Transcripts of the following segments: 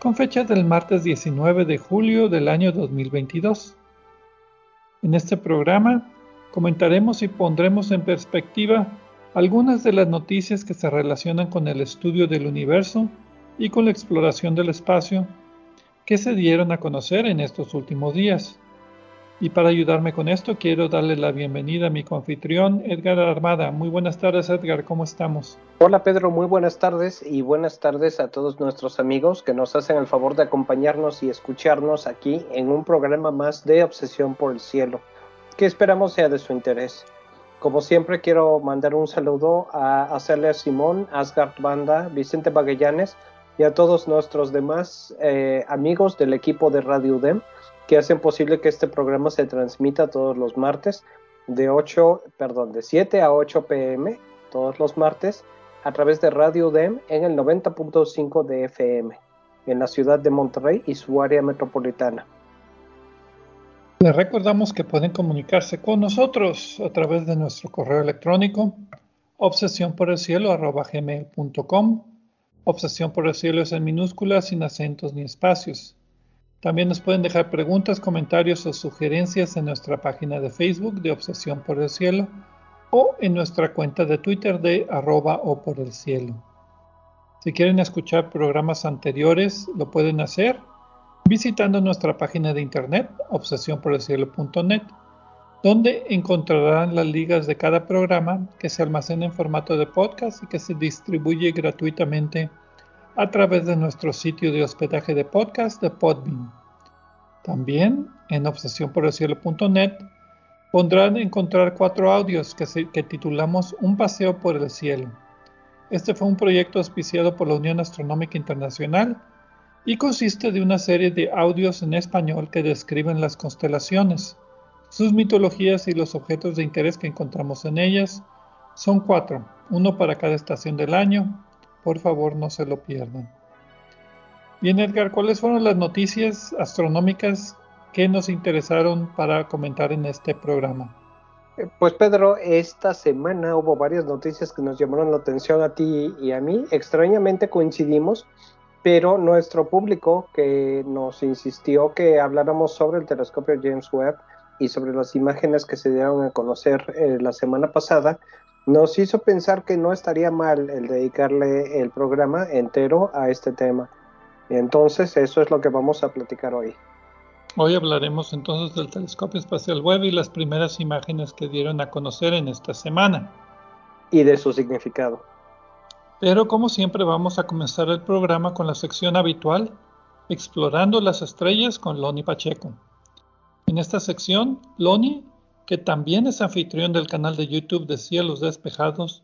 con fecha del martes 19 de julio del año 2022. En este programa comentaremos y pondremos en perspectiva algunas de las noticias que se relacionan con el estudio del universo y con la exploración del espacio que se dieron a conocer en estos últimos días. Y para ayudarme con esto, quiero darle la bienvenida a mi confitrión, Edgar Armada. Muy buenas tardes, Edgar, ¿cómo estamos? Hola, Pedro, muy buenas tardes y buenas tardes a todos nuestros amigos que nos hacen el favor de acompañarnos y escucharnos aquí en un programa más de Obsesión por el Cielo, que esperamos sea de su interés. Como siempre, quiero mandar un saludo a Celia Simón, Asgard Banda, Vicente Magallanes y a todos nuestros demás eh, amigos del equipo de Radio UDEM que hacen posible que este programa se transmita todos los martes de 8, perdón, de 7 a 8 pm todos los martes a través de Radio DEM en el 90.5 de FM en la ciudad de Monterrey y su área metropolitana. Les recordamos que pueden comunicarse con nosotros a través de nuestro correo electrónico obsesión. Obsesión por el cielo es en minúsculas sin acentos ni espacios. También nos pueden dejar preguntas, comentarios o sugerencias en nuestra página de Facebook de Obsesión por el Cielo o en nuestra cuenta de Twitter de arroba o por el cielo. Si quieren escuchar programas anteriores, lo pueden hacer visitando nuestra página de internet obsesiónporelcielo.net, donde encontrarán las ligas de cada programa que se almacena en formato de podcast y que se distribuye gratuitamente a través de nuestro sitio de hospedaje de podcast de Podbean. También en obsesiónporelcielo.net podrán encontrar cuatro audios que, que titulamos Un paseo por el cielo. Este fue un proyecto auspiciado por la Unión Astronómica Internacional y consiste de una serie de audios en español que describen las constelaciones, sus mitologías y los objetos de interés que encontramos en ellas. Son cuatro, uno para cada estación del año, por favor, no se lo pierdan. Bien, Edgar, ¿cuáles fueron las noticias astronómicas que nos interesaron para comentar en este programa? Eh, pues Pedro, esta semana hubo varias noticias que nos llamaron la atención a ti y a mí. Extrañamente coincidimos, pero nuestro público que nos insistió que habláramos sobre el telescopio James Webb y sobre las imágenes que se dieron a conocer eh, la semana pasada, nos hizo pensar que no estaría mal el dedicarle el programa entero a este tema. Entonces, eso es lo que vamos a platicar hoy. Hoy hablaremos entonces del telescopio espacial Webb y las primeras imágenes que dieron a conocer en esta semana. Y de su significado. Pero como siempre vamos a comenzar el programa con la sección habitual, Explorando las Estrellas con Loni Pacheco. En esta sección, Loni que también es anfitrión del canal de YouTube de Cielos Despejados,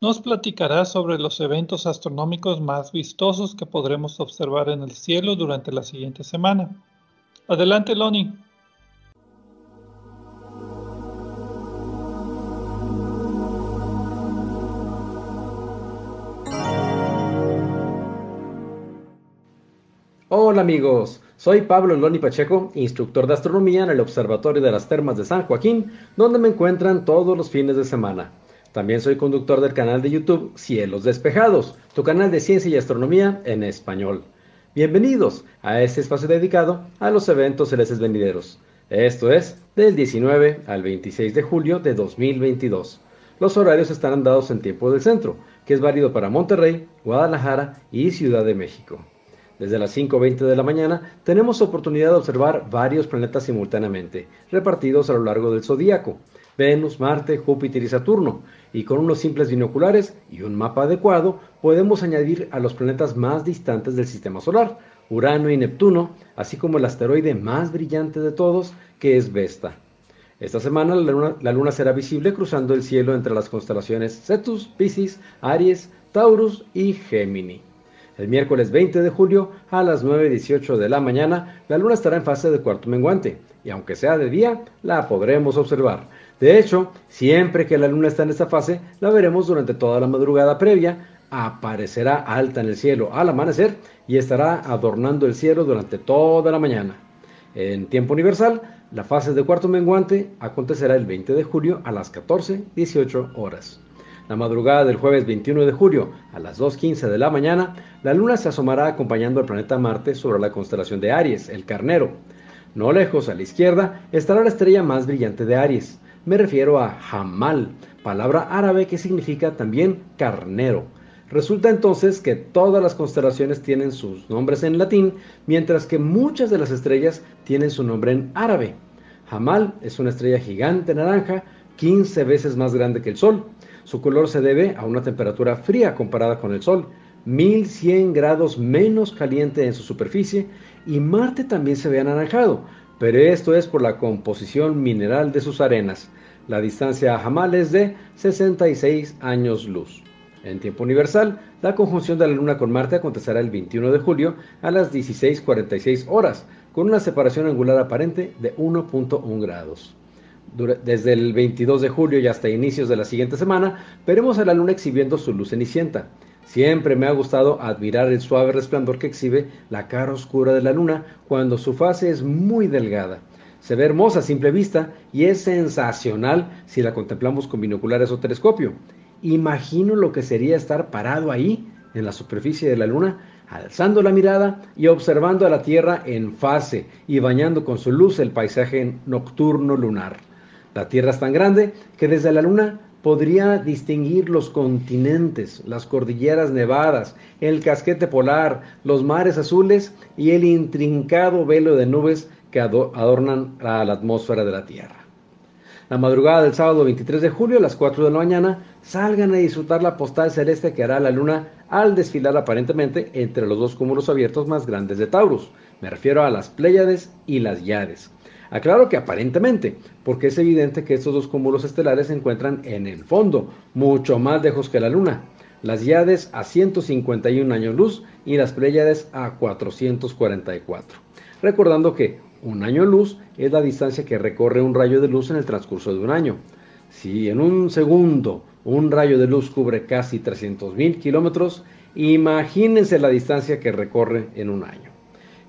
nos platicará sobre los eventos astronómicos más vistosos que podremos observar en el cielo durante la siguiente semana. Adelante, Loni. Hola amigos, soy Pablo Loni Pacheco, instructor de astronomía en el Observatorio de las Termas de San Joaquín, donde me encuentran todos los fines de semana. También soy conductor del canal de YouTube Cielos Despejados, tu canal de ciencia y astronomía en español. Bienvenidos a este espacio dedicado a los eventos celestes venideros. Esto es del 19 al 26 de julio de 2022. Los horarios estarán dados en tiempo del centro, que es válido para Monterrey, Guadalajara y Ciudad de México. Desde las 5.20 de la mañana tenemos oportunidad de observar varios planetas simultáneamente, repartidos a lo largo del zodíaco. Venus, Marte, Júpiter y Saturno, y con unos simples binoculares y un mapa adecuado podemos añadir a los planetas más distantes del sistema solar, Urano y Neptuno, así como el asteroide más brillante de todos, que es Vesta. Esta semana la luna, será visible cruzando el cielo entre las constelaciones Cetus, Piscis, Aries, Taurus y Gemini. El miércoles 20 de julio a las 9.18 de la mañana, la luna estará en fase de cuarto menguante, y aunque sea de día, la podremos observar. De hecho, siempre que la luna está en esta fase, la veremos durante toda la madrugada previa, aparecerá alta en el cielo al amanecer y estará adornando el cielo durante toda la mañana. En tiempo universal, la fase de cuarto menguante acontecerá el 20 de julio a las 14.18 horas. La madrugada del jueves 21 de julio a las 2.15 de la mañana, la luna se asomará acompañando al planeta Marte sobre la constelación de Aries, el carnero. No lejos a la izquierda estará la estrella más brillante de Aries. Me refiero a Hamal, palabra árabe que significa también carnero. Resulta entonces que todas las constelaciones tienen sus nombres en latín, mientras que muchas de las estrellas tienen su nombre en árabe. Hamal es una estrella gigante naranja, 15 veces más grande que el Sol. Su color se debe a una temperatura fría comparada con el Sol, 1100 grados menos caliente en su superficie, y Marte también se ve anaranjado, pero esto es por la composición mineral de sus arenas. La distancia a Hamal es de 66 años luz. En tiempo universal, la conjunción de la Luna con Marte acontecerá el 21 de julio a las 16:46 horas, con una separación angular aparente de 1.1 grados desde el 22 de julio y hasta inicios de la siguiente semana, veremos a la luna exhibiendo su luz cenicienta. Siempre me ha gustado admirar el suave resplandor que exhibe la cara oscura de la luna cuando su fase es muy delgada. Se ve hermosa a simple vista y es sensacional si la contemplamos con binoculares o telescopio. Imagino lo que sería estar parado ahí, en la superficie de la luna, alzando la mirada y observando a la Tierra en fase y bañando con su luz el paisaje nocturno lunar. La Tierra es tan grande que desde la Luna podría distinguir los continentes, las cordilleras nevadas, el casquete polar, los mares azules y el intrincado velo de nubes que adornan a la atmósfera de la Tierra. La madrugada del sábado 23 de julio a las 4 de la mañana, salgan a disfrutar la postal celeste que hará la luna al desfilar aparentemente entre los dos cúmulos abiertos más grandes de Taurus. Me refiero a las Pléyades y las Yades. Aclaro que aparentemente, porque es evidente que estos dos cúmulos estelares se encuentran en el fondo, mucho más lejos que la Luna. Las Yades a 151 años luz y las Pléyades a 444. Recordando que un año luz es la distancia que recorre un rayo de luz en el transcurso de un año. Si en un segundo un rayo de luz cubre casi 300.000 kilómetros, imagínense la distancia que recorre en un año.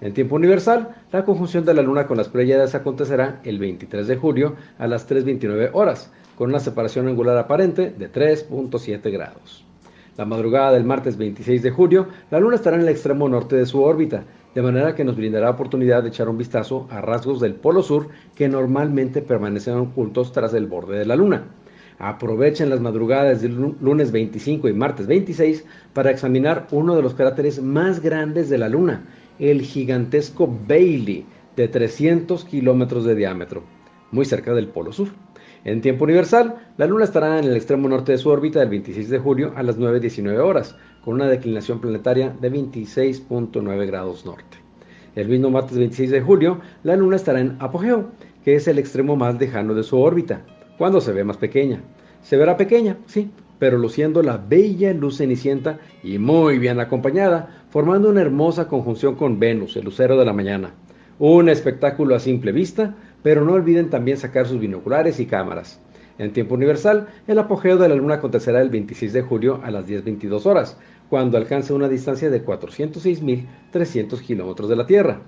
En tiempo universal, la conjunción de la Luna con las Pléyades acontecerá el 23 de julio a las 3.29 horas, con una separación angular aparente de 3.7 grados. La madrugada del martes 26 de julio, la Luna estará en el extremo norte de su órbita, de manera que nos brindará oportunidad de echar un vistazo a rasgos del polo sur que normalmente permanecen ocultos tras el borde de la Luna. Aprovechen las madrugadas del lunes 25 y martes 26 para examinar uno de los cráteres más grandes de la Luna, el gigantesco Bailey de 300 kilómetros de diámetro, muy cerca del Polo Sur. En tiempo universal, la Luna estará en el extremo norte de su órbita el 26 de julio a las 9.19 horas, con una declinación planetaria de 26.9 grados norte. El mismo martes 26 de julio, la Luna estará en apogeo, que es el extremo más lejano de su órbita, cuando se ve más pequeña. Se verá pequeña, sí, pero luciendo la bella luz cenicienta y muy bien acompañada, formando una hermosa conjunción con Venus, el lucero de la mañana. Un espectáculo a simple vista, pero no olviden también sacar sus binoculares y cámaras. En tiempo universal, el apogeo de la luna acontecerá el 26 de julio a las 10.22 horas, cuando alcance una distancia de 406.300 kilómetros de la Tierra.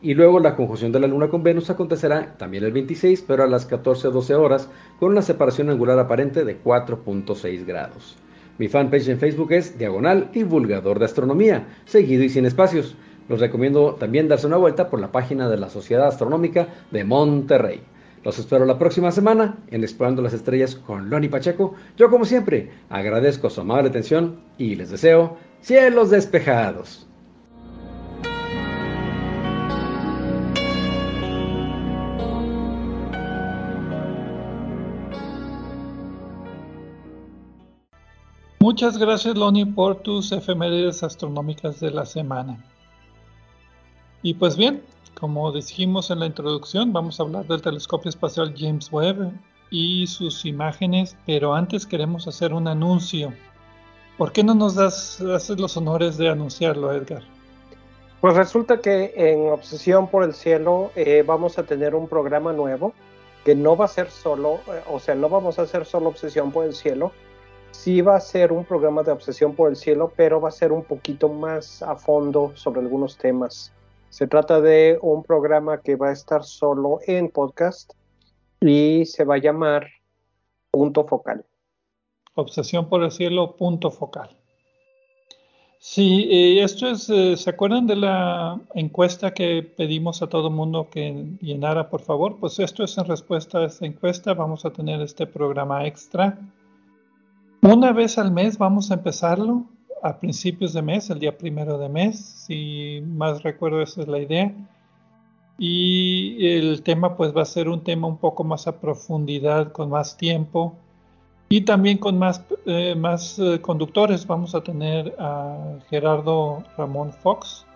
Y luego la conjunción de la Luna con Venus acontecerá también el 26, pero a las 14.12 horas, con una separación angular aparente de 4.6 grados. Mi fanpage en Facebook es Diagonal Divulgador de Astronomía, seguido y sin espacios. Los recomiendo también darse una vuelta por la página de la Sociedad Astronómica de Monterrey. Los espero la próxima semana en Explorando las Estrellas con Loni Pacheco. Yo, como siempre, agradezco su amable atención y les deseo cielos despejados. Muchas gracias, Loni, por tus efemérides astronómicas de la semana. Y pues bien, como dijimos en la introducción, vamos a hablar del telescopio espacial James Webb y sus imágenes, pero antes queremos hacer un anuncio. ¿Por qué no nos das haces los honores de anunciarlo, Edgar? Pues resulta que en Obsesión por el Cielo eh, vamos a tener un programa nuevo que no va a ser solo, eh, o sea, no vamos a hacer solo Obsesión por el Cielo, sí va a ser un programa de Obsesión por el Cielo, pero va a ser un poquito más a fondo sobre algunos temas. Se trata de un programa que va a estar solo en podcast y se va a llamar Punto Focal. Obsesión por el cielo, punto focal. Sí, esto es, eh, ¿se acuerdan de la encuesta que pedimos a todo mundo que llenara, por favor? Pues esto es en respuesta a esta encuesta. Vamos a tener este programa extra. Una vez al mes vamos a empezarlo a principios de mes, el día primero de mes, si más recuerdo esa es la idea. Y el tema pues va a ser un tema un poco más a profundidad, con más tiempo y también con más, eh, más eh, conductores. Vamos a tener a Gerardo Ramón Fox,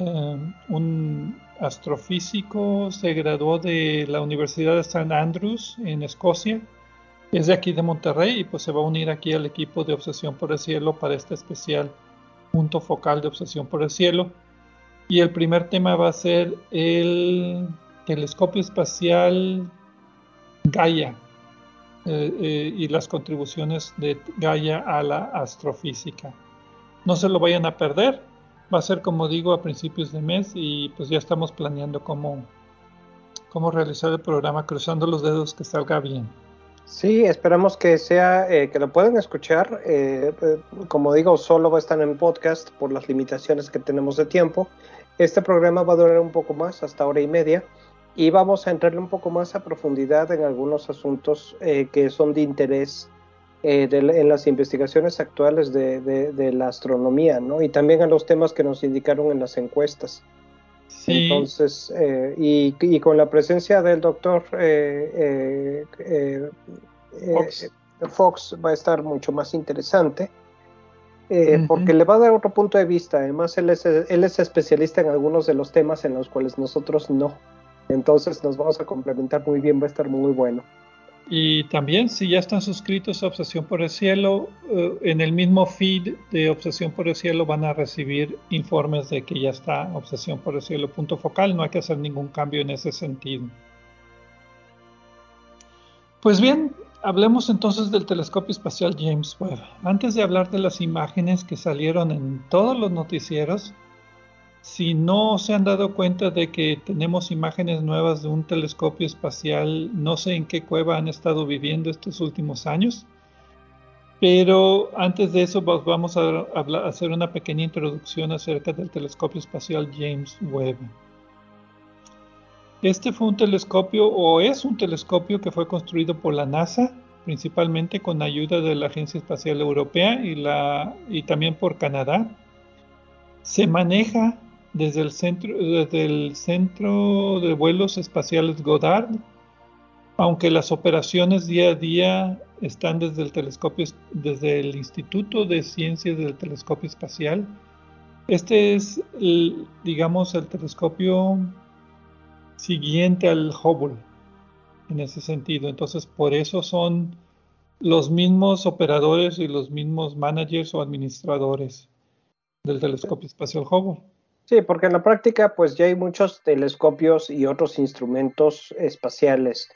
eh, un astrofísico, se graduó de la Universidad de St. Andrews en Escocia es de aquí de Monterrey y pues se va a unir aquí al equipo de Obsesión por el Cielo para este especial punto focal de Obsesión por el Cielo. Y el primer tema va a ser el telescopio espacial Gaia eh, eh, y las contribuciones de Gaia a la astrofísica. No se lo vayan a perder, va a ser como digo a principios de mes y pues ya estamos planeando cómo, cómo realizar el programa cruzando los dedos que salga bien. Sí, esperamos que sea, eh, que lo puedan escuchar. Eh, eh, como digo, solo va a estar en podcast por las limitaciones que tenemos de tiempo. Este programa va a durar un poco más, hasta hora y media, y vamos a entrarle un poco más a profundidad en algunos asuntos que son de interés en las investigaciones actuales de, la astronomía, ¿no? Y también a los temas que nos indicaron en las encuestas. Entonces, eh, y, con la presencia del doctor eh, eh, Fox. va a estar mucho más interesante. Porque le va a dar otro punto de vista. Además, él es, él es especialista en algunos de los temas en los cuales nosotros no. Entonces, nos vamos a complementar muy bien. Va a estar muy bueno. Y también si ya están suscritos a Obsesión por el Cielo, eh, en el mismo feed de Obsesión por el Cielo van a recibir informes de que ya está Obsesión por el Cielo punto focal. No hay que hacer ningún cambio en ese sentido. Pues bien, hablemos entonces del telescopio espacial James Webb. Antes de hablar de las imágenes que salieron en todos los noticieros, si no se han dado cuenta de que tenemos imágenes nuevas de un telescopio espacial, no sé en qué cueva han estado viviendo estos últimos años, pero antes de eso vamos a, hacer una pequeña introducción acerca del telescopio espacial James Webb. Este fue un telescopio o es un telescopio que fue construido por la NASA, principalmente con ayuda de la Agencia Espacial Europea y, y también por Canadá. Se maneja desde el centro, desde el centro de vuelos espaciales Goddard, aunque las operaciones día a día están desde el telescopio, desde el Instituto de Ciencias del Telescopio Espacial. Este es, digamos, el telescopio siguiente al Hubble en ese sentido. Entonces, por eso son los mismos operadores y los mismos managers o administradores del telescopio espacial Hubble. Sí, porque en la práctica pues ya hay muchos telescopios y otros instrumentos espaciales.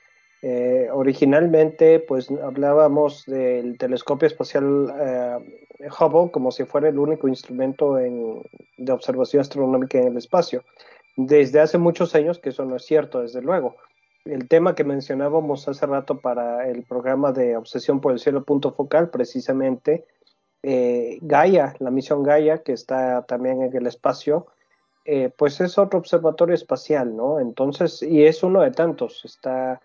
Eh, originalmente pues hablábamos del telescopio espacial eh, Hubble como si fuera el único instrumento de observación astronómica en el espacio. Desde hace muchos años que eso no es cierto, desde luego. El tema que mencionábamos hace rato para el programa de Obsesión por el Cielo Punto Focal, precisamente eh, Gaia, la misión Gaia, que está también en el espacio, eh, pues es otro observatorio espacial, ¿no? Entonces, y es uno de tantos. Está,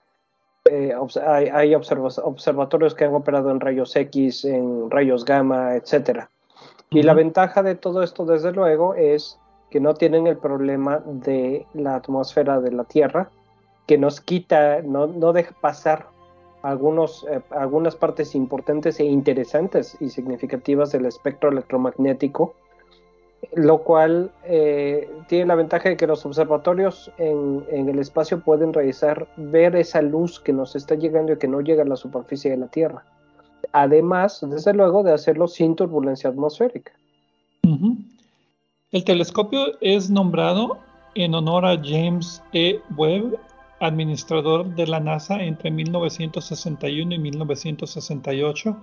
eh, hay, observatorios que han operado en rayos X, en rayos gamma, etcétera. Y la ventaja de todo esto, desde luego, es que no tienen el problema de la atmósfera de la Tierra, que nos quita, no, no deja pasar algunos, eh, algunas partes importantes e interesantes y significativas del espectro electromagnético lo cual eh, tiene la ventaja de que los observatorios en, el espacio pueden realizar, ver esa luz que nos está llegando y que no llega a la superficie de la Tierra. Además, desde luego, de hacerlo sin turbulencia atmosférica. El telescopio es nombrado en honor a James E. Webb, administrador de la NASA entre 1961 y 1968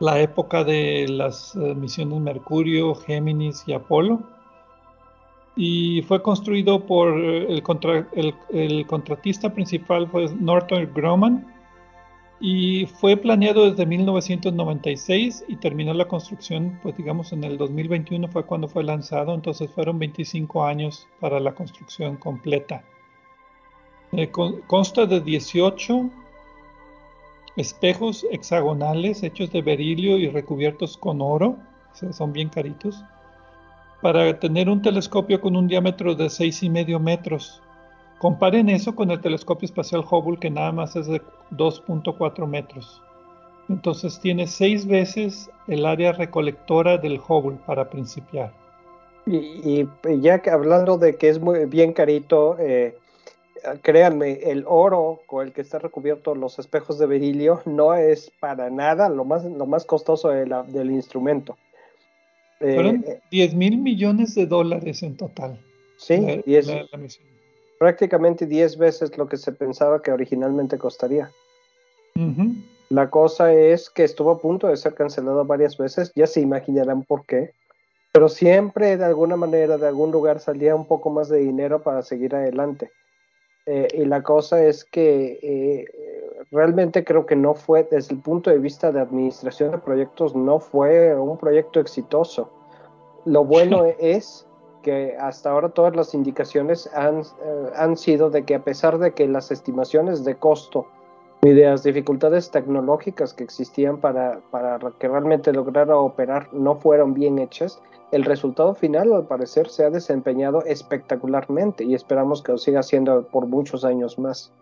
la época de las eh, misiones Mercurio, Géminis y Apolo. Y fue construido por eh, el, contratista principal fue Northrop Grumman y fue planeado desde 1996 y terminó la construcción, pues digamos en el 2021 fue cuando fue lanzado, entonces fueron 25 años para la construcción completa. Eh, consta de 18 espejos hexagonales hechos de berilio y recubiertos con oro, son bien caritos, para tener un telescopio con un diámetro de seis y medio metros. Comparen eso con el telescopio espacial Hubble que nada más es de 2.4 metros. Entonces tiene seis veces el área recolectora del Hubble para principiar. Y, ya que hablando de que es muy bien carito, eh, créanme, el oro con el que está recubierto los espejos de berilio no es para nada lo más, lo más costoso del instrumento. Fueron 10 eh, mil millones de dólares en total. Sí, prácticamente 10 veces lo que se pensaba que originalmente costaría. La cosa es que estuvo a punto de ser cancelado varias veces, ya se imaginarán por qué, pero siempre de alguna manera, de algún lugar salía un poco más de dinero para seguir adelante. Eh, y la cosa es que eh, realmente creo que no fue, desde el punto de vista de administración de proyectos, no fue un proyecto exitoso. Lo bueno es que hasta ahora todas las indicaciones han, eh, han sido de que a pesar de que las estimaciones de costo y de las dificultades tecnológicas que existían para, para que realmente lograra operar no fueron bien hechas, el resultado final al parecer se ha desempeñado espectacularmente y esperamos que lo siga haciendo por muchos años más.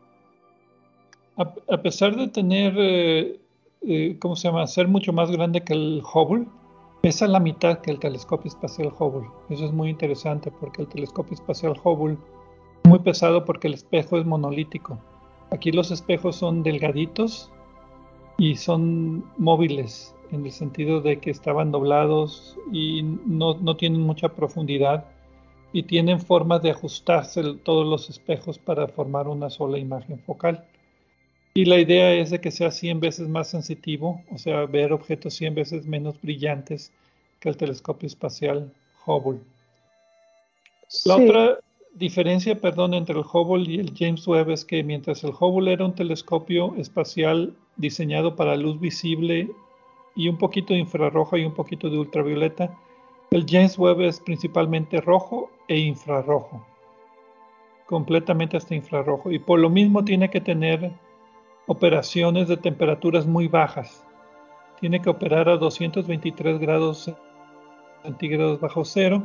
A, pesar de tener, eh, eh, ¿cómo se llama?, ser mucho más grande que el Hubble, pesa la mitad que el telescopio espacial Hubble. Eso es muy interesante porque el telescopio espacial Hubble es muy pesado porque el espejo es monolítico. Aquí los espejos son delgaditos y son móviles en el sentido de que estaban doblados y no, tienen mucha profundidad y tienen formas de ajustarse todos los espejos para formar una sola imagen focal. Y la idea es de que sea 100 veces más sensitivo, o sea, ver objetos 100 veces menos brillantes que el telescopio espacial Hubble. La otra diferencia, perdón, entre el Hubble y el James Webb es que mientras el Hubble era un telescopio espacial diseñado para luz visible y un poquito de infrarrojo y un poquito de ultravioleta. El James Webb es principalmente rojo e infrarrojo, completamente hasta infrarrojo. Y por lo mismo tiene que tener operaciones de temperaturas muy bajas. Tiene que operar a 223 grados centígrados bajo cero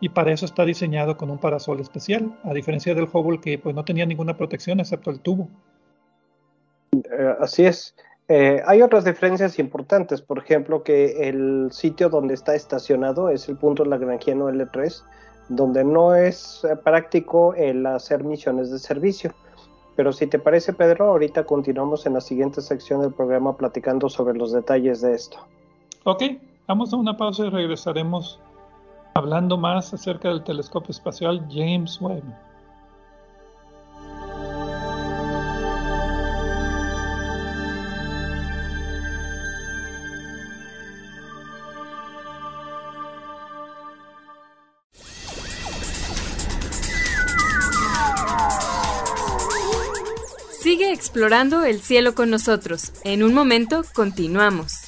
y para eso está diseñado con un parasol especial, a diferencia del Hubble que pues no tenía ninguna protección excepto el tubo. Eh, así es. Eh, hay otras diferencias importantes, por ejemplo, que el sitio donde está estacionado es el punto lagrangiano L3, donde no es eh, práctico el hacer misiones de servicio. Pero si te parece, Pedro, ahorita continuamos en la siguiente sección del programa platicando sobre los detalles de esto. Ok, vamos a una pausa y regresaremos hablando más acerca del telescopio espacial James Webb. Sigue explorando el cielo con nosotros. En un momento continuamos.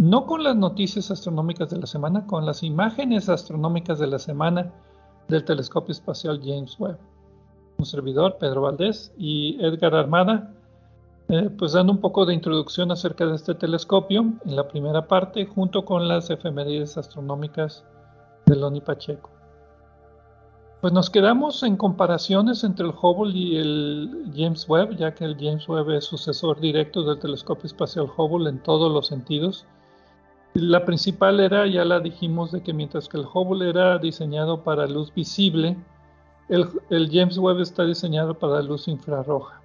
no con las noticias astronómicas de la semana, con las imágenes astronómicas de la semana del telescopio espacial James Webb. Un servidor, Pedro Valdés, y Edgar Armada, eh, pues dando un poco de introducción acerca de este telescopio en la primera parte, junto con las efemérides astronómicas de Loni Pacheco. Pues nos quedamos en comparaciones entre el Hubble y el James Webb, ya que el James Webb es sucesor directo del telescopio espacial Hubble en todos los sentidos la principal era, ya la dijimos, de que mientras que el Hubble era diseñado para luz visible, el, James Webb está diseñado para luz infrarroja.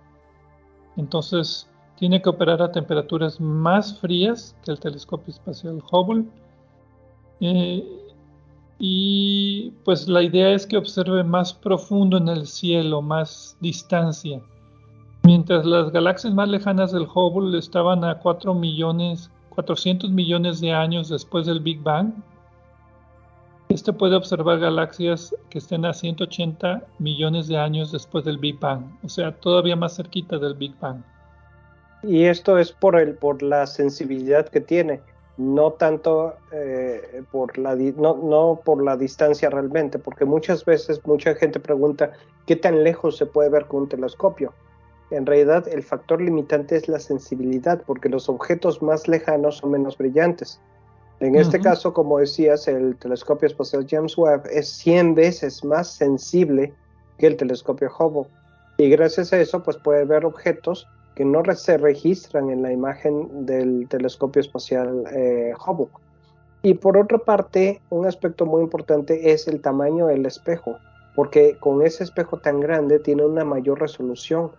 Entonces, tiene que operar a temperaturas más frías que el telescopio espacial Hubble. Eh, y pues la idea es que observe más profundo en el cielo, más distancia. Mientras las galaxias más lejanas del Hubble estaban a 4 millones 400 millones de años después del Big Bang, este puede observar galaxias que estén a 180 millones de años después del Big Bang, o sea, todavía más cerquita del Big Bang. Y esto es por, el, por la sensibilidad que tiene, no tanto eh, por, la, no, no por la distancia realmente, porque muchas veces mucha gente pregunta qué tan lejos se puede ver con un telescopio en realidad el factor limitante es la sensibilidad, porque los objetos más lejanos son menos brillantes. En este caso, como decías, el telescopio espacial James Webb es 100 veces más sensible que el telescopio Hubble. Y gracias a eso, pues puede ver objetos que no se registran en la imagen del telescopio espacial eh, Hubble. Y por otra parte, un aspecto muy importante es el tamaño del espejo, porque con ese espejo tan grande tiene una mayor resolución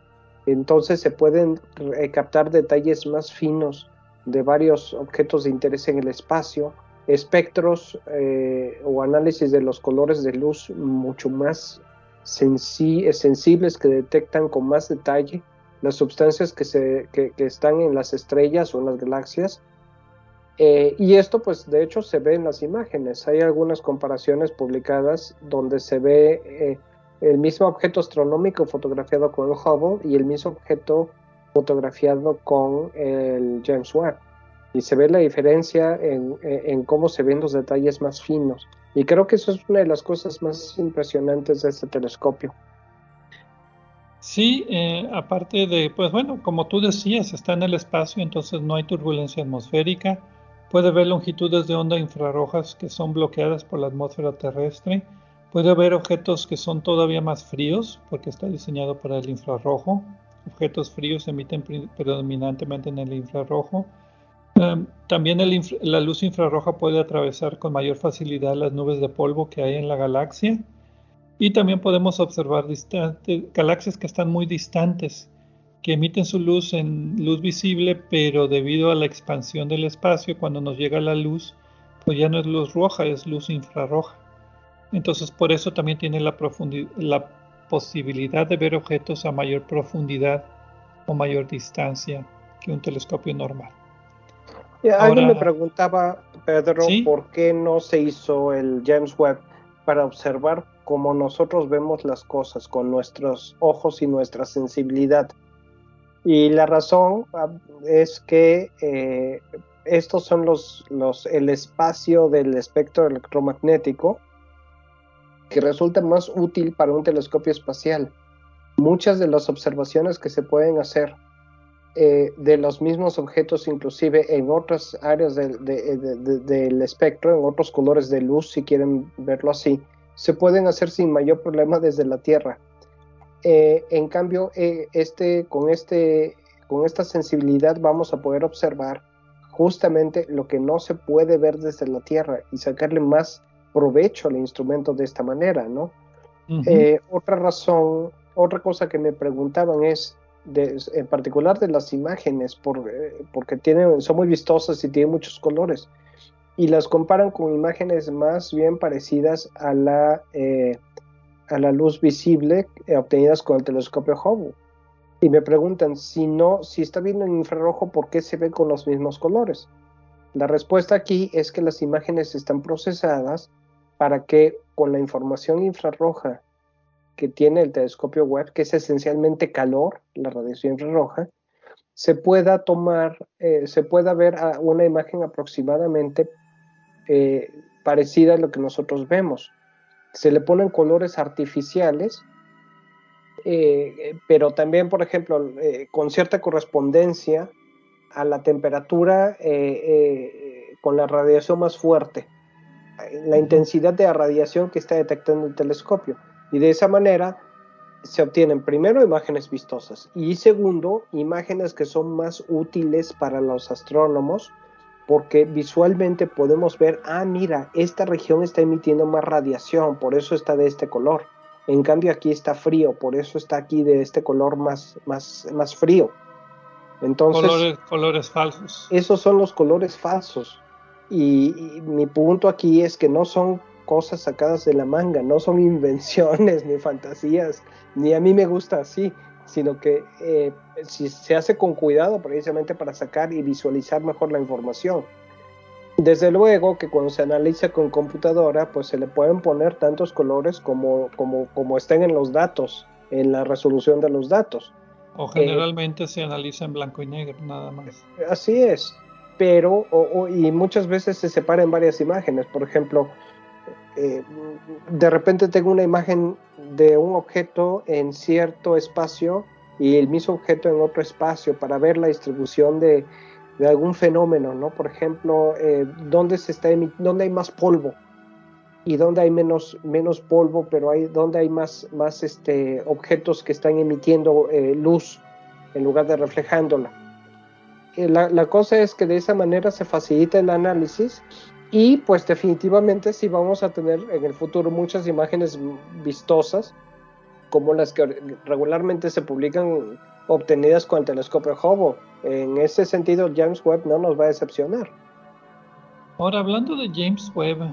entonces se pueden eh, captar detalles más finos de varios objetos de interés en el espacio, espectros eh, o análisis de los colores de luz mucho más sensibles que detectan con más detalle las sustancias que, están en las estrellas o en las galaxias. Eh, y esto pues de hecho se ve en las imágenes. Hay algunas comparaciones publicadas donde se ve el mismo objeto astronómico fotografiado con el Hubble y el mismo objeto fotografiado con el James Webb. Y se ve la diferencia en, cómo se ven los detalles más finos. Y creo que eso es una de las cosas más impresionantes de este telescopio. Sí, eh, aparte de, pues bueno, como tú decías, está en el espacio, entonces no hay turbulencia atmosférica. Puede ver longitudes de onda infrarrojas que son bloqueadas por la atmósfera terrestre Puede haber objetos que son todavía más fríos porque está diseñado para el infrarrojo. Objetos fríos emiten predominantemente en el infrarrojo. Em, también la luz infrarroja puede atravesar con mayor facilidad las nubes de polvo que hay en la galaxia. Y también podemos observar galaxias que están muy distantes, que emiten su luz en luz visible, pero debido a la expansión del espacio, cuando nos llega la luz, pues ya no es luz roja, es luz infrarroja. Entonces por eso también tiene la, la posibilidad de ver objetos a mayor profundidad o mayor distancia que un telescopio normal. alguien me preguntaba, Pedro, por qué no se hizo el James Webb para observar cómo nosotros vemos las cosas con nuestros ojos y nuestra sensibilidad. Y la razón ah, es que eh, estos son los, los, el espacio del espectro electromagnético que resulta más útil para un telescopio espacial. Muchas de las observaciones que se pueden hacer eh, de los mismos objetos, inclusive en otras áreas del espectro, en otros colores de luz, si quieren verlo así, se pueden hacer sin mayor problema desde la Tierra. Eh, en cambio, eh, este, este, con esta sensibilidad vamos a poder observar justamente lo que no se puede ver desde la Tierra y sacarle más provecho al instrumento de esta manera, ¿no? Eh, otra razón, otra cosa que me preguntaban es, en particular de las imágenes, por, eh, porque tienen, son muy vistosas y tienen muchos colores. y las comparan con imágenes más bien parecidas a la, eh, a la luz visible obtenidas con el telescopio Hubble. Y me preguntan, si no, si está viendo en infrarrojo, ¿por qué se ve con los mismos colores? La respuesta aquí es que las imágenes están procesadas para que con la información infrarroja que tiene el telescopio web, que es esencialmente calor, la radiación infrarroja, se pueda tomar, eh, se pueda ver una imagen aproximadamente eh, parecida a lo que nosotros vemos. Se le ponen colores artificiales, eh, pero también, por ejemplo, con cierta correspondencia a la temperatura con la radiación más fuerte, la intensidad de radiación que está detectando el telescopio. Y de esa manera se obtienen primero imágenes vistosas y segundo imágenes que son más útiles para los astrónomos porque visualmente podemos ver, ah, mira, esta región está emitiendo más radiación, por eso está de este color. En cambio aquí está frío, por eso está aquí de este color más, más, más frío. Entonces, colores, colores falsos. Esos son los colores falsos. Y mi punto aquí es que no son cosas sacadas de la manga, no son invenciones ni fantasías, ni a mí me gusta así, sino que eh, si se hace con cuidado precisamente para sacar y visualizar mejor la información. Desde luego que cuando se analiza con computadora, pues se le pueden poner tantos colores como, como, como estén en los datos, en la resolución de los datos. O generalmente se analiza en blanco y negro, nada más. Así es, pero y muchas veces se separan varias imágenes. Por ejemplo, eh, de repente tengo una imagen de un objeto en cierto espacio y el mismo objeto en otro espacio para ver la distribución de, algún fenómeno, ¿no? Por ejemplo, eh, dónde se está dónde hay más polvo y dónde hay menos, menos polvo, pero hay dónde hay más, más este, objetos que están emitiendo eh, luz en lugar de reflejándola. La, cosa es que de esa manera se facilita el análisis y pues definitivamente sí vamos a tener en el futuro muchas imágenes vistosas, como las que regularmente se publican obtenidas con el telescopio Hubble. En ese sentido, James Webb no nos va a decepcionar. Ahora, hablando de James Webb,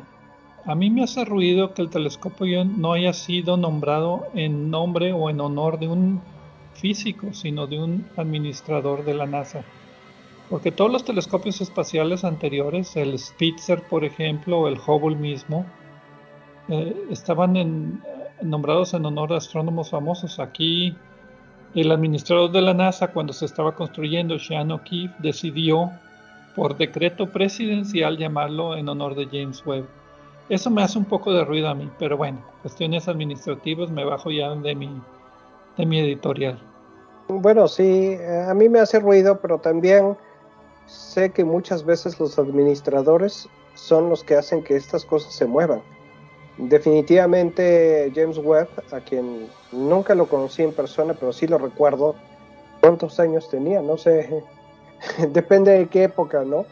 a mí me hace ruido que el telescopio no haya sido nombrado en nombre o en honor de un físico, sino de un administrador de la NASA. Porque todos los telescopios espaciales anteriores, el Spitzer por ejemplo, o el Hubble mismo, eh, estaban nombrados en honor a astrónomos famosos. Aquí el administrador de la NASA, cuando se estaba construyendo, Sean O'Keefe, decidió por decreto presidencial llamarlo en honor de James Webb. Eso me hace un poco de ruido a mí, pero bueno, cuestiones administrativas me bajo ya de mi, de mi editorial. Bueno, sí, eh, a mí me hace ruido, pero también sé que muchas veces los administradores son los que hacen que estas cosas se muevan. Definitivamente James Webb, a quien nunca lo conocí en persona, pero sí lo recuerdo, cuántos años tenía, no sé, depende de qué época, ¿no?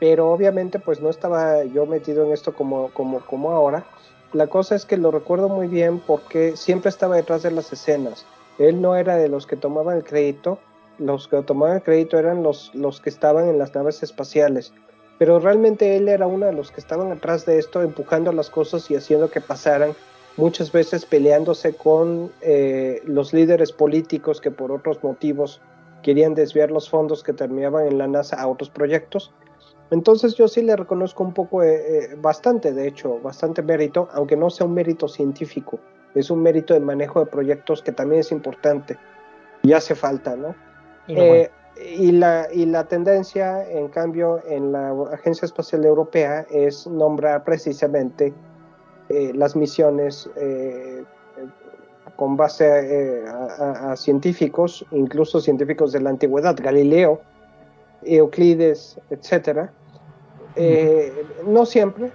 Pero obviamente pues no estaba yo metido en esto como, como, como ahora. La cosa es que lo recuerdo muy bien porque siempre estaba detrás de las escenas. Él no era de los que tomaban el crédito, los que tomaban crédito eran los, los que estaban en las naves espaciales. Pero realmente él era uno de los que estaban atrás de esto, empujando las cosas y haciendo que pasaran, muchas veces peleándose con eh, los líderes políticos que por otros motivos querían desviar los fondos que terminaban en la NASA a otros proyectos. Entonces yo sí le reconozco un poco, eh, eh, bastante, de hecho, bastante mérito, aunque no sea un mérito científico, es un mérito de manejo de proyectos que también es importante y hace falta, ¿no? Eh, y, la, y la tendencia, en cambio, en la Agencia Espacial Europea es nombrar precisamente eh, las misiones eh, con base a, científicos, incluso científicos de la antigüedad, Galileo, Euclides, etcétera. no siempre,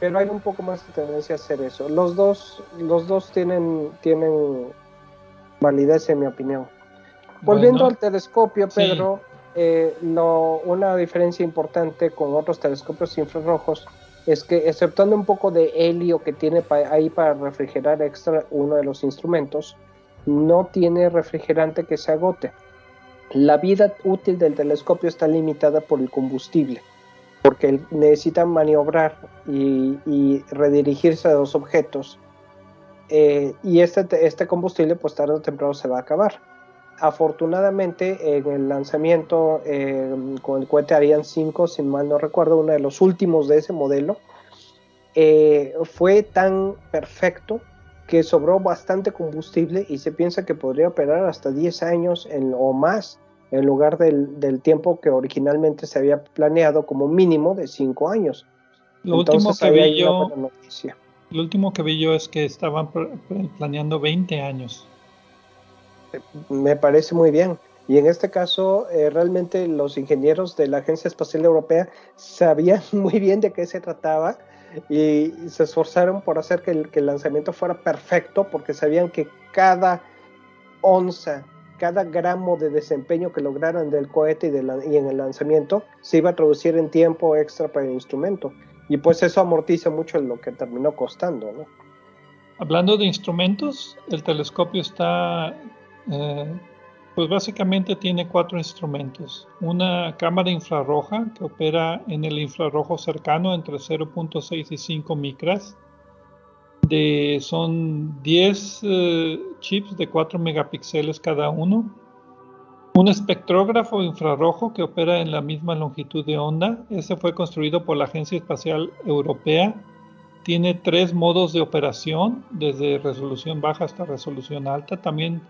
pero hay un poco más de tendencia a hacer eso. Los dos, los dos tienen, tienen validez en mi opinión. Volviendo al telescopio, Pedro, eh, una diferencia importante con otros telescopios infrarrojos es que, exceptuando un poco de helio que tiene ahí para refrigerar extra uno de los instrumentos, no tiene refrigerante que se agote. La vida útil del telescopio está limitada por el combustible. porque necesita maniobrar y, redirigirse a los objetos. Eh, y este, este combustible, pues tarde o temprano se va a acabar. Afortunadamente, en el lanzamiento eh, con el cohete Ariane 5, si mal no recuerdo, uno de los últimos de ese modelo, eh, fue tan perfecto que sobró bastante combustible y se piensa que podría operar hasta 10 años o más en lugar del, tiempo que originalmente se había planeado como mínimo de 5 años. Lo último que vi yo, lo último que vi yo es que estaban planeando 20 años. Me parece muy bien. Y en este caso, eh, realmente los ingenieros de la Agencia Espacial Europea sabían muy bien de qué se trataba y se esforzaron por hacer que el, lanzamiento fuera perfecto porque sabían que cada onza, cada gramo de desempeño que lograran del cohete y, y en el lanzamiento se iba a traducir en tiempo extra para el instrumento. Y pues eso amortiza mucho lo que terminó costando. ¿no? Hablando de instrumentos, el telescopio está eh, pues básicamente tiene cuatro instrumentos. Una cámara infrarroja que opera en el infrarrojo cercano entre 0.6 y 5 micras. De, son 10 eh, chips de 4 megapíxeles cada uno. Un espectrógrafo infrarrojo que opera en la misma longitud de onda. Ese fue construido por la Agencia Espacial Europea. Tiene tres modos de operación, desde resolución baja hasta resolución alta. También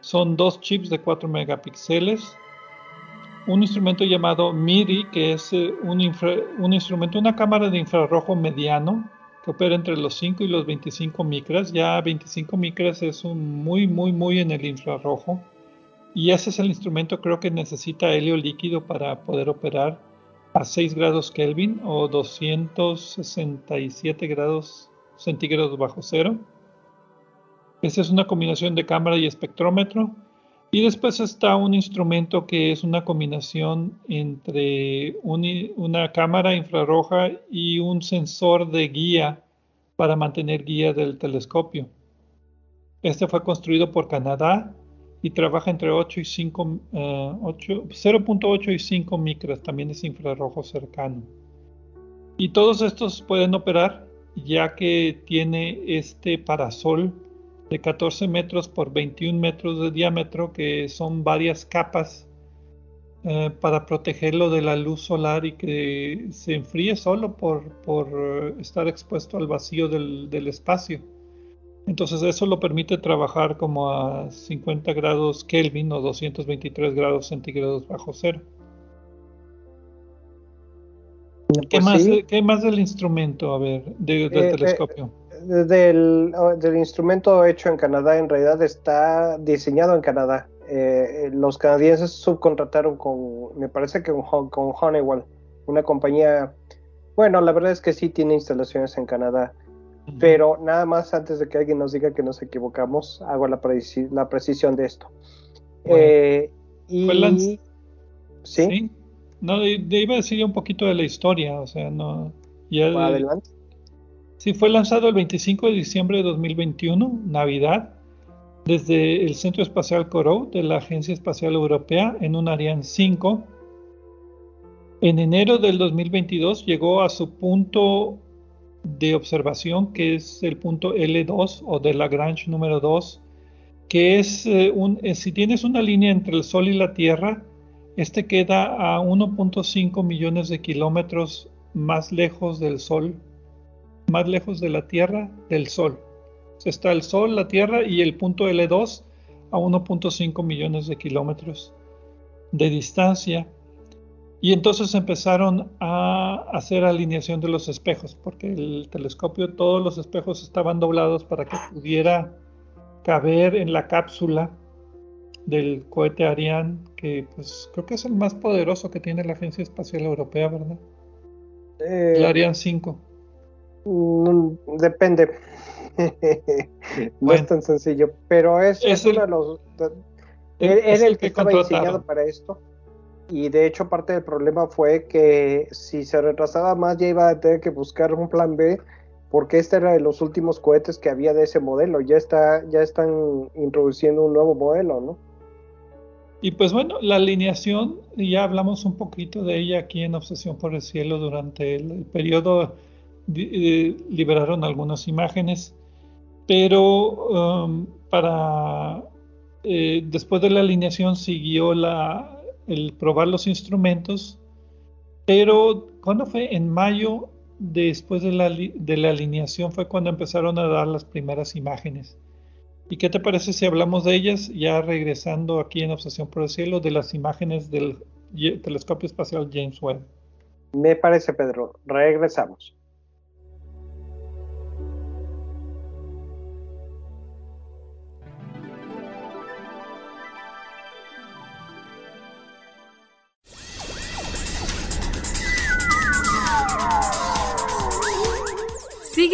son dos chips de 4 megapíxeles, un instrumento llamado MIRI, que es eh, un, un, instrumento, una cámara de infrarrojo mediano que opera entre los 5 y los 25 micras. Ya 25 micras es muy, muy, muy en el infrarrojo. Y ese es el instrumento creo que necesita helio líquido para poder operar a 6 grados Kelvin o 267 grados centígrados bajo cero. Esa es una combinación de cámara y espectrómetro. Y después está un instrumento que es una combinación entre una cámara infrarroja y un sensor de guía para mantener guía del telescopio. Este fue construido por Canadá y trabaja entre 8 y 5, 0.8 eh, y 5 micras, también es infrarrojo cercano. Y todos estos pueden operar ya que tiene este parasol de 14 metros por 21 metros de diámetro, que son varias capas eh, para protegerlo de la luz solar y que se enfríe solo por, eh, estar expuesto al vacío del, espacio. Entonces eso lo permite trabajar como a 50 grados Kelvin o 223 grados centígrados bajo cero. ¿Qué, pues más, ¿Qué más del instrumento, a ver, del eh, telescopio? Del, del, instrumento hecho en Canadá en realidad está diseñado en Canadá. Eh, los canadienses subcontrataron con, me parece que con, con, Honeywell, una compañía, bueno, la verdad es que sí tiene instalaciones en Canadá, pero nada más antes de que alguien nos diga que nos equivocamos, hago la, la precisión de esto. Eh, y, ¿sí? No, iba a decir un poquito de la historia, o sea, no... Ya, Adelante. Sí, fue lanzado el 25 de diciembre de 2021, Navidad, desde el Centro Espacial Kourou de la Agencia Espacial Europea en un Ariane 5. En enero del 2022 llegó a su punto de observación, que es el punto L2 o de Lagrange número 2, que es eh, un, eh, si tienes una línea entre el Sol y la Tierra, este queda a 1.5 millones de kilómetros más lejos del Sol más lejos de la Tierra del Sol. Está el Sol, la Tierra y el punto L2 a 1.5 millones de kilómetros de distancia. Y entonces empezaron a hacer alineación de los espejos, porque el telescopio, todos los espejos estaban doblados para que pudiera caber en la cápsula del cohete Ariane, que pues creo que es el más poderoso que tiene la Agencia Espacial Europea, ¿verdad? el eh, Ariane 5. Depende. no es tan sencillo, pero es, uno de los. Era el, que, estaba diseñado para esto. Y de hecho, parte del problema fue que si se retrasaba más, ya iba a tener que buscar un plan B, porque este era de los últimos cohetes que había de ese modelo. Ya está, ya están introduciendo un nuevo modelo, ¿no? Y pues bueno, la alineación, ya hablamos un poquito de ella aquí en Obsesión por el Cielo durante el, periodo, eh, liberaron algunas imágenes, pero um, para eh, después de la alineación siguió la, el probar los instrumentos, pero cuando fue en mayo, después de la, de la alineación, fue cuando empezaron a dar las primeras imágenes. ¿Y qué te parece si hablamos de ellas, ya regresando aquí en Obsesión por el Cielo, de las imágenes del telescopio espacial James Webb? Me parece, Pedro. Regresamos.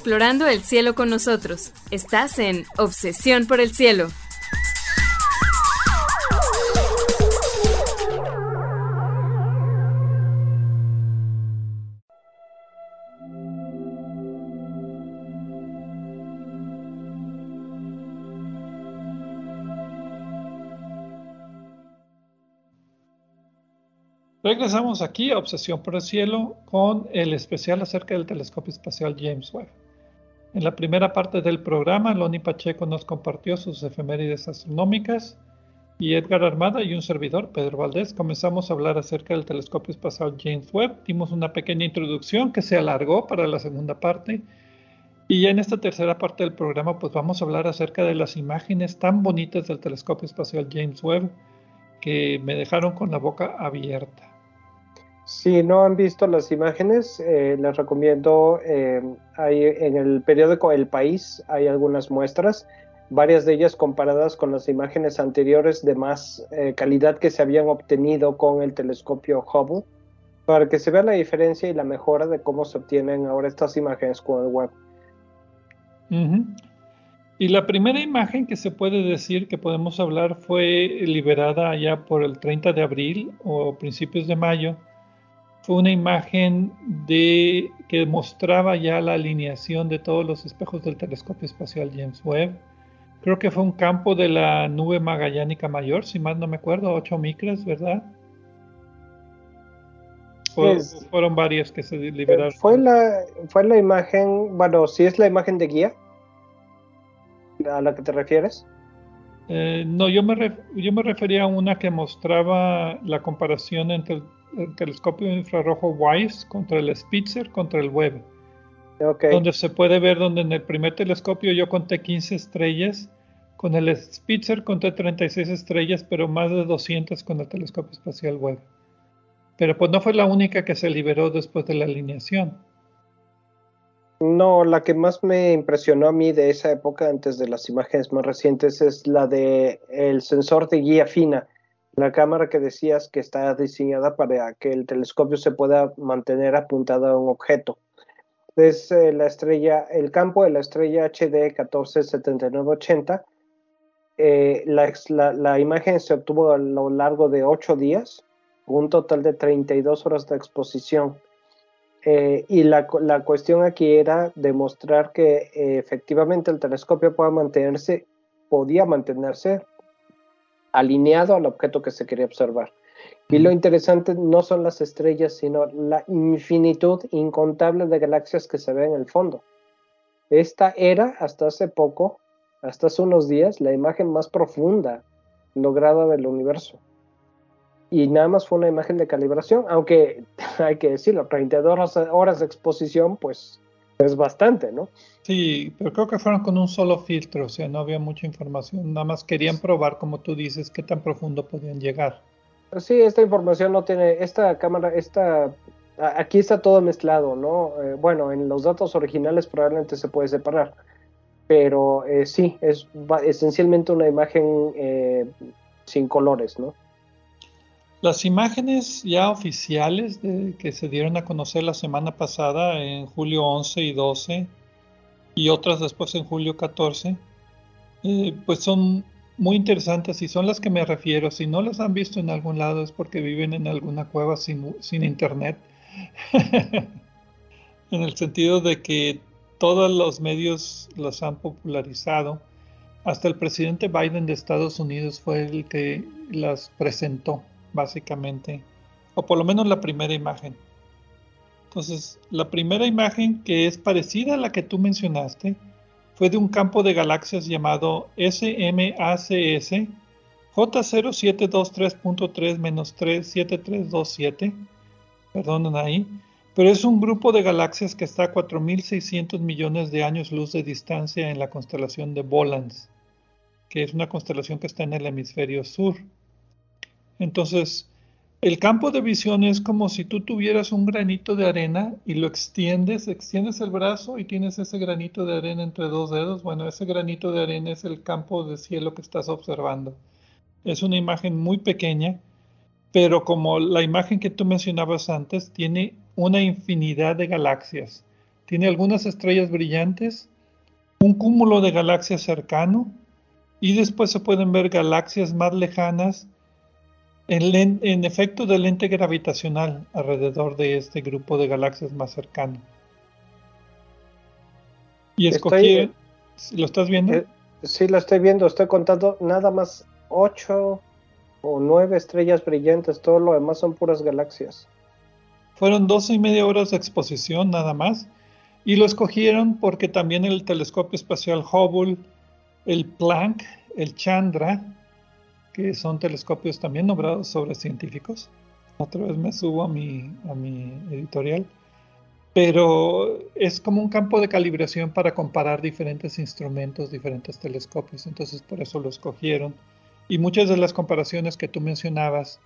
Explorando el cielo con nosotros. Estás en Obsesión por el Cielo. Regresamos aquí a Obsesión por el Cielo con el especial acerca del telescopio espacial James Webb. En la primera parte del programa, Loni Pacheco nos compartió sus efemérides astronómicas y Edgar Armada y un servidor, Pedro Valdés, comenzamos a hablar acerca del telescopio espacial James Webb. Dimos una pequeña introducción que se alargó para la segunda parte. Y ya en esta tercera parte del programa, pues vamos a hablar acerca de las imágenes tan bonitas del telescopio espacial James Webb que me dejaron con la boca abierta. Si no han visto las imágenes, eh, les recomiendo, eh, hay, en el periódico El País hay algunas muestras, varias de ellas comparadas con las imágenes anteriores de más eh, calidad que se habían obtenido con el telescopio Hubble, para que se vea la diferencia y la mejora de cómo se obtienen ahora estas imágenes con el web. Y la primera imagen que se puede decir que podemos hablar fue liberada ya por el 30 de abril o principios de mayo fue una imagen de, que mostraba ya la alineación de todos los espejos del telescopio espacial James Webb. Creo que fue un campo de la nube magallánica mayor, si mal no me acuerdo, 8 micras, ¿verdad? fueron varias que se liberaron. Fue la, fue la imagen, bueno, si es la imagen de guía a la que te refieres. Eh, no, yo me, yo me refería a una que mostraba la comparación entre el el telescopio infrarrojo WISE contra el Spitzer contra el Webb. Donde se puede ver donde en el primer telescopio yo conté 15 estrellas, con el Spitzer conté 36 estrellas, pero más de 200 con el telescopio espacial Webb. Pero pues no fue la única que se liberó después de la alineación. No, la que más me impresionó a mí de esa época, antes de las imágenes más recientes, es la de el sensor de guía fina la cámara que decías que está diseñada para que el telescopio se pueda mantener apuntado a un objeto. Es eh, la estrella, el campo de la estrella HD 147980. Eh, la, imagen se obtuvo a lo largo de 8 días, un total de 32 horas de exposición. Eh, y la, la, cuestión aquí era demostrar que efectivamente el telescopio podía mantenerse alineado al objeto que se quería observar. Y lo interesante no son las estrellas, sino la infinitud incontable de galaxias que se ve en el fondo. esta era hasta hace poco, hasta hace unos días, la imagen más profunda lograda del universo. Y nada más fue una imagen de calibración, aunque hay que decirlo, 32 horas de exposición, pues es bastante, ¿no? Sí, pero creo que fueron con un solo filtro, o sea, no había mucha información, nada más querían probar, como tú dices, qué tan profundo podían llegar. Sí, esta información no tiene, esta cámara, esta, aquí está todo mezclado, ¿no? Eh, bueno, en los datos originales probablemente se puede separar, pero eh, sí, es esencialmente una imagen eh, sin colores, ¿no? Las imágenes ya oficiales que se dieron a conocer la semana pasada en julio 11 y 12 y otras después en julio 14, eh, pues son muy interesantes y son las que me refiero. Si no las han visto en algún lado es porque viven en alguna cueva sin, sin internet. en el sentido de que todos los medios las han popularizado. Hasta el presidente Biden de Estados Unidos fue el que las presentó básicamente, o por lo menos la primera imagen. Entonces, la primera imagen que es parecida a la que tú mencionaste fue de un campo de galaxias llamado SMACS J0723.3-37327, perdonen ahí, pero es un grupo de galaxias que está a 4.600 millones de años luz de distancia en la constelación de Bolans, que es una constelación que está en el hemisferio sur. Entonces, el campo de visión es como si tú tuvieras un granito de arena y lo extiendes, extiendes el brazo y tienes ese granito de arena entre dos dedos. Bueno, ese granito de arena es el campo de cielo que estás observando. Es una imagen muy pequeña, pero como la imagen que tú mencionabas antes, tiene una infinidad de galaxias. Tiene algunas estrellas brillantes, un cúmulo de galaxias cercano y después se pueden ver galaxias más lejanas en, efecto del lente gravitacional alrededor de este grupo de galaxias más cercano. Y escogí, ¿lo estás viendo? Eh, sí, lo estoy viendo, estoy contando nada más ocho o nueve estrellas brillantes, todo lo demás son puras galaxias. Fueron doce y media horas de exposición nada más, y lo escogieron porque también el telescopio espacial Hubble, el Planck, el Chandra, que son telescopios también nombrados sobre científicos. Otra vez me subo a mi, a mi editorial. Pero es como un campo de calibración para comparar diferentes instrumentos, diferentes telescopios. Entonces por eso lo escogieron. Y muchas de las comparaciones que tú mencionabas,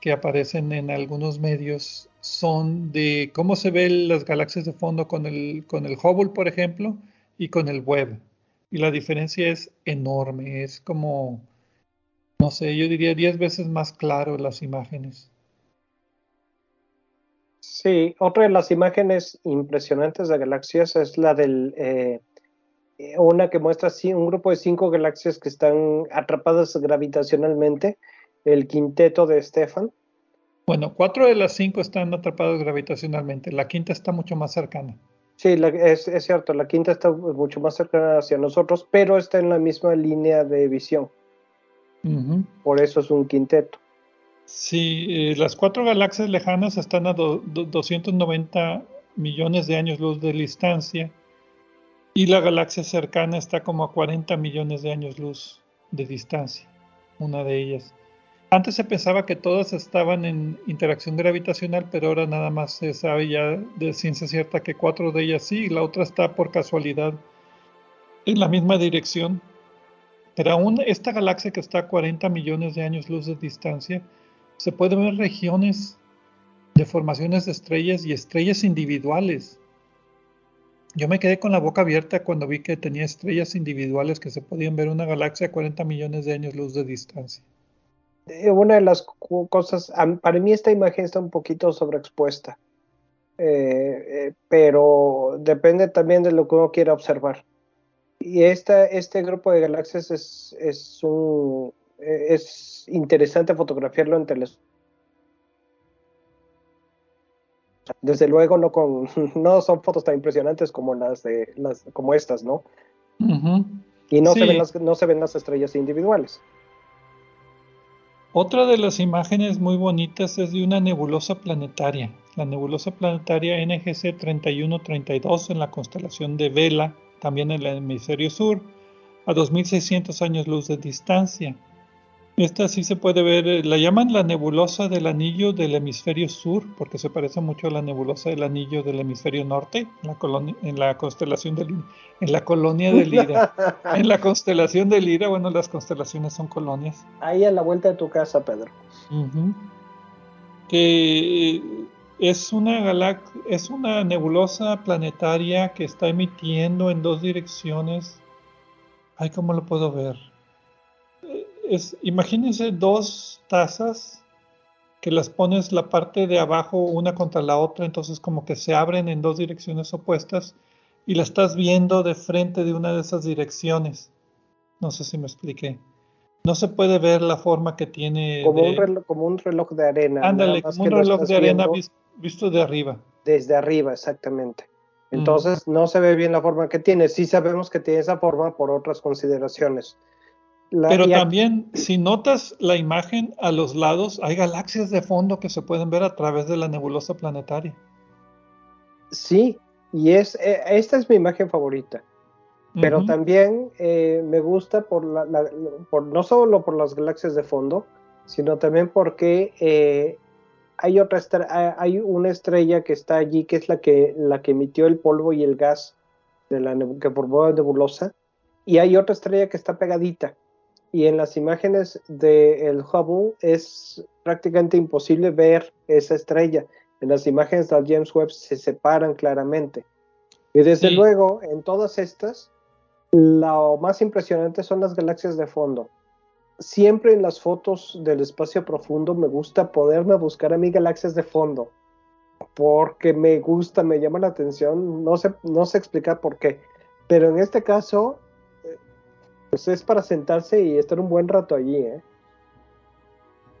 que aparecen en algunos medios, son de cómo se ven las galaxias de fondo con el, con el Hubble, por ejemplo, y con el Webb. Y la diferencia es enorme. Es como no sé, yo diría 10 veces más claro las imágenes. Sí, otra de las imágenes impresionantes de galaxias es la del eh, una que muestra un grupo de cinco galaxias que están atrapadas gravitacionalmente, el quinteto de Stefan. Bueno, cuatro de las cinco están atrapadas gravitacionalmente, la quinta está mucho más cercana. Sí, es, es, cierto, la quinta está mucho más cercana hacia nosotros, pero está en la misma línea de visión. Por eso es un quinteto. Sí, eh, las cuatro galaxias lejanas están a 290 millones de años luz de distancia y la galaxia cercana está como a 40 millones de años luz de distancia, una de ellas. Antes se pensaba que todas estaban en interacción gravitacional, pero ahora nada más se sabe ya de ciencia cierta que cuatro de ellas sí y la otra está por casualidad en la misma dirección pero aún esta galaxia que está a 40 millones de años luz de distancia, se pueden ver regiones de formaciones de estrellas y estrellas individuales. Yo me quedé con la boca abierta cuando vi que tenía estrellas individuales que se podían ver una galaxia a 40 millones de años luz de distancia. Eh, una de las cosas, para mí esta imagen está un poquito sobreexpuesta, eh, eh, pero depende también de lo que uno quiera observar. Y esta, este grupo de galaxias es, es, un, es interesante fotografiarlo en telescopio. Desde luego no con no son fotos tan impresionantes como las de las como estas, ¿no? Y no, se ven las, no se ven las estrellas individuales. Otra de las imágenes muy bonitas es de una nebulosa planetaria, la nebulosa planetaria NGC 3132 en la constelación de Vela, también en el hemisferio sur, a 2600 años luz de distancia. Esta sí se puede ver, eh, la llaman la nebulosa del anillo del hemisferio sur, porque se parece mucho a la nebulosa del anillo del hemisferio norte, en la, colonia, en la constelación del, en la colonia de Lira. en la constelación de Lira, bueno, las constelaciones son colonias. Ahí a la vuelta de tu casa, Pedro. Que es una galax es una nebulosa planetaria que está emitiendo en dos direcciones. Ay, ¿cómo lo puedo ver? es, imagínense dos tazas que las pones la parte de abajo una contra la otra, entonces como que se abren en dos direcciones opuestas y la estás viendo de frente de una de esas direcciones. No sé si me expliqué. No se puede ver la forma que tiene. Como, un, reloj, como un reloj de arena. Ándale, como un reloj de arena visto de arriba. Desde arriba, exactamente. Entonces no se ve bien la forma que tiene. Sí sabemos que tiene esa forma por otras consideraciones. Pero también, si notas la imagen a los lados, hay galaxias de fondo que se pueden ver a través de la nebulosa planetaria. Sí, y es eh, esta es mi imagen favorita. Pero también eh, me gusta por, la, por no solo por las galaxias de fondo, sino también porque eh, hay otra hay una estrella que está allí que es la que la que emitió el polvo y el gas de la que formó la nebulosa y hay otra estrella que está pegadita y en las imágenes del Hubble es prácticamente imposible ver esa estrella. En las imágenes del James Webb se separan claramente. Y desde luego, en todas estas, lo más impresionante son las galaxias de fondo. Siempre en las fotos del espacio profundo me gusta poderme buscar a mí galaxias de fondo, porque me gusta, me llama la atención, no sé, no sé explicar por qué, pero en este caso pues es para sentarse y estar un buen rato allí, ¿eh?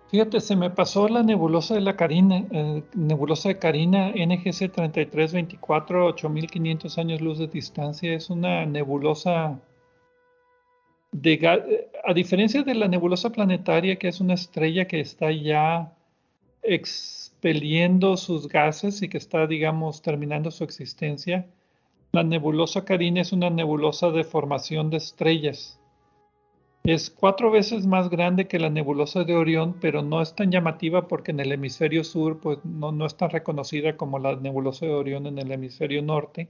Fíjate, se me pasó la nebulosa de la Carina, eh, nebulosa de Carina NGC 3324, 8500 años luz de distancia. Es una nebulosa de a diferencia de la nebulosa planetaria, que es una estrella que está ya expeliendo sus gases y que está, digamos, terminando su existencia, la nebulosa Carina es una nebulosa de formación de estrellas. Es cuatro veces más grande que la nebulosa de Orión, pero no es tan llamativa porque en el hemisferio sur pues, no, no es tan reconocida como la nebulosa de Orión en el hemisferio norte.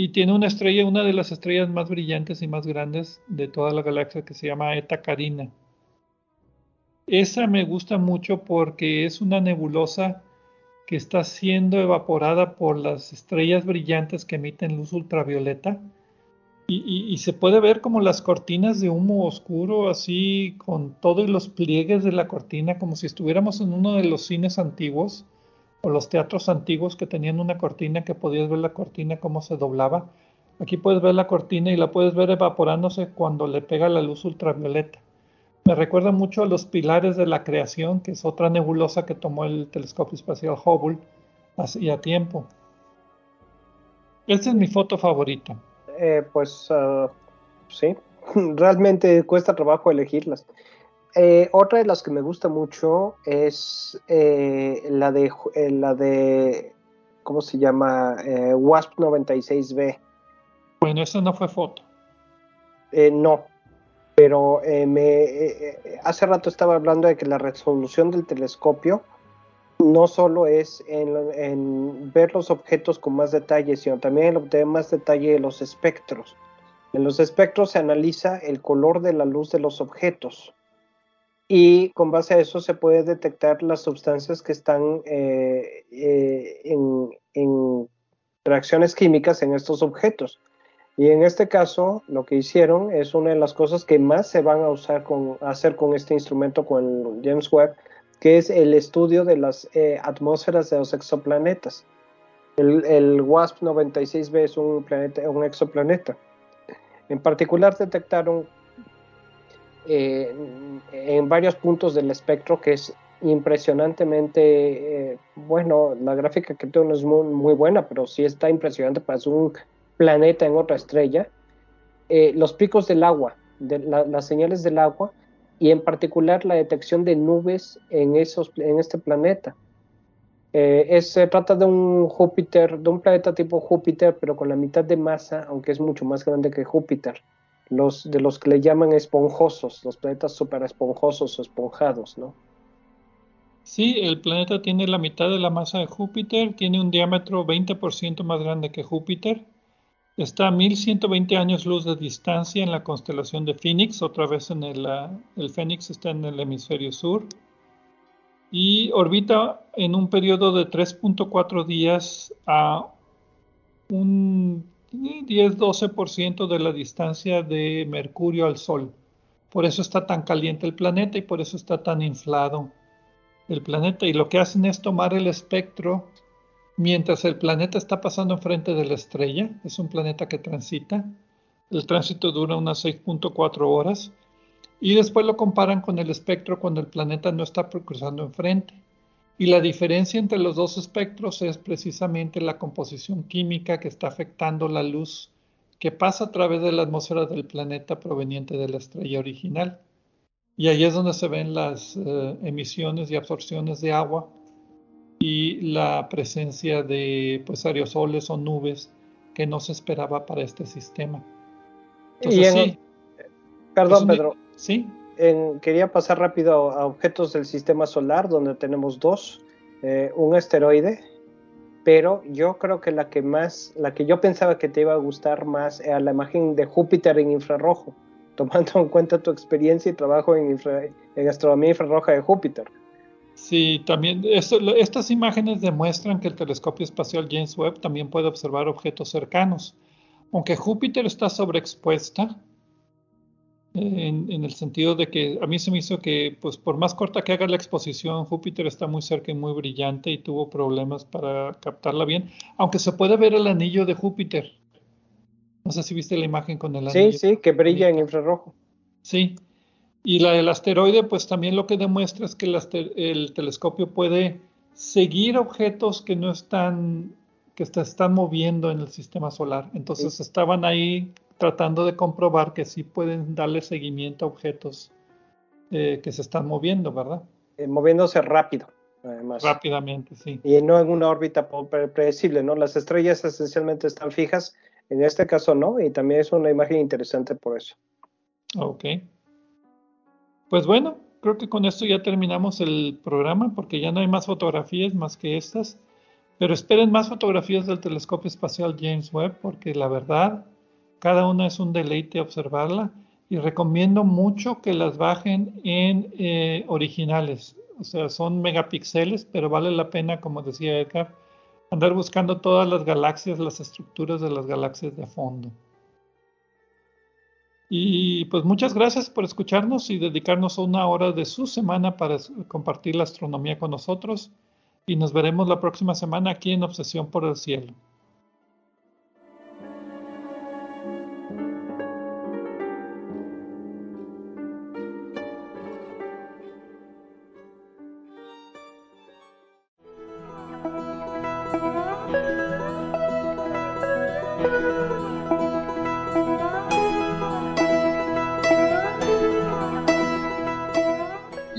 Y tiene una estrella, una de las estrellas más brillantes y más grandes de toda la galaxia que se llama Eta Carina. Esa me gusta mucho porque es una nebulosa que está siendo evaporada por las estrellas brillantes que emiten luz ultravioleta y, se puede ver como las cortinas de humo oscuro, así con todos los pliegues de la cortina, como si estuviéramos en uno de los cines antiguos o los teatros antiguos que tenían una cortina que podías ver la cortina cómo se doblaba. Aquí puedes ver la cortina y la puedes ver evaporándose cuando le pega la luz ultravioleta. Me recuerda mucho a los pilares de la creación, que es otra nebulosa que tomó el telescopio espacial Hubble hacía tiempo. Esta es mi foto favorita. Eh, pues ah, sí, realmente cuesta trabajo elegirlas. Eh, otra de las que me gusta mucho es eh, la de la de ¿cómo se llama? WASP 96B. Bueno, eso no fue foto. no, pero me hace rato estaba hablando de que la resolución del telescopio no solo es en, ver los objetos con más detalle, sino también en obtener más detalle de los espectros. En los espectros se analiza el color de la luz de los objetos y con base a eso se puede detectar las sustancias que están eh, eh, en, reacciones químicas en estos objetos. Y en este caso, lo que hicieron es una de las cosas que más se van a usar con, hacer con este instrumento, con el James Webb, que es el estudio de las eh, atmósferas de los exoplanetas. El, WASP 96b es un, planeta, un exoplaneta. En particular detectaron eh, en varios puntos del espectro que es impresionantemente, eh, bueno, la gráfica que tengo no es muy, buena, pero sí está impresionante para un planeta en otra estrella. los picos del agua, las señales del agua, y en particular la detección de nubes en, esos, en este planeta. Eh, se trata de un Júpiter, de un planeta tipo Júpiter, pero con la mitad de masa, aunque es mucho más grande que Júpiter. Los, de los que le llaman esponjosos, los planetas super esponjosos o esponjados, ¿no? Sí, el planeta tiene la mitad de la masa de Júpiter, tiene un diámetro 20% más grande que Júpiter, está a 1120 años luz de distancia en la constelación de Phoenix, otra vez en el, el Fénix está en el hemisferio sur, y orbita en un periodo de 3.4 días a un 10-12% de la distancia de Mercurio al Sol. Por eso está tan caliente el planeta y por eso está tan inflado el planeta. Y lo que hacen es tomar el espectro mientras el planeta está pasando enfrente de la estrella. Es un planeta que transita. El tránsito dura unas 6.4 horas y después lo comparan con el espectro cuando el planeta no está cruzando enfrente. Y la diferencia entre los dos espectros es precisamente la composición química que está afectando la luz que pasa a través de la atmósfera del planeta proveniente de la estrella original. Y ahí es donde se ven las eh, emisiones y absorciones de agua y la presencia de pues, aerosoles o nubes que no se esperaba para este sistema. Entonces, sí, perdón, Pedro. Sí. Quería pasar rápido a objetos del sistema solar, donde tenemos dos. Eh, un asteroide, pero yo creo que la que más, la que yo pensaba que te iba a gustar más era la imagen de Júpiter en infrarrojo, tomando en cuenta tu experiencia y trabajo en, en astronomía infrarroja de Júpiter. Sí, también estas imágenes demuestran que el telescopio espacial James Webb también puede observar objetos cercanos. Aunque Júpiter está sobreexpuesta, en, el sentido de que a mí se me hizo que, pues por más corta que haga la exposición, Júpiter está muy cerca y muy brillante y tuvo problemas para captarla bien, aunque se puede ver el anillo de Júpiter. No sé si viste la imagen con el anillo. Sí, sí, que brilla en infrarrojo. Sí, y la del asteroide, pues también lo que demuestra es que el, telescopio puede seguir objetos que no están, que se están moviendo en el sistema solar. Entonces estaban ahí tratando de comprobar que sí pueden darle seguimiento a objetos eh, que se están moviendo, ¿verdad? Eh, moviéndose rápido, además. Rápidamente, sí. Y no en una órbita predecible, ¿no? Las estrellas esencialmente están fijas, en este caso no, y también es una imagen interesante por eso. Ok. Pues bueno, creo que con esto ya terminamos el programa, porque ya no hay más fotografías más que estas. Pero esperen más fotografías del telescopio espacial James Webb, porque la verdad cada una es un deleite observarla y recomiendo mucho que las bajen en eh, originales. O sea, son megapíxeles, pero vale la pena, como decía Edgar, andar buscando todas las galaxias, las estructuras de las galaxias de fondo. Y pues muchas gracias por escucharnos y dedicarnos una hora de su semana para compartir la astronomía con nosotros. Y nos veremos la próxima semana aquí en Obsesión por el Cielo.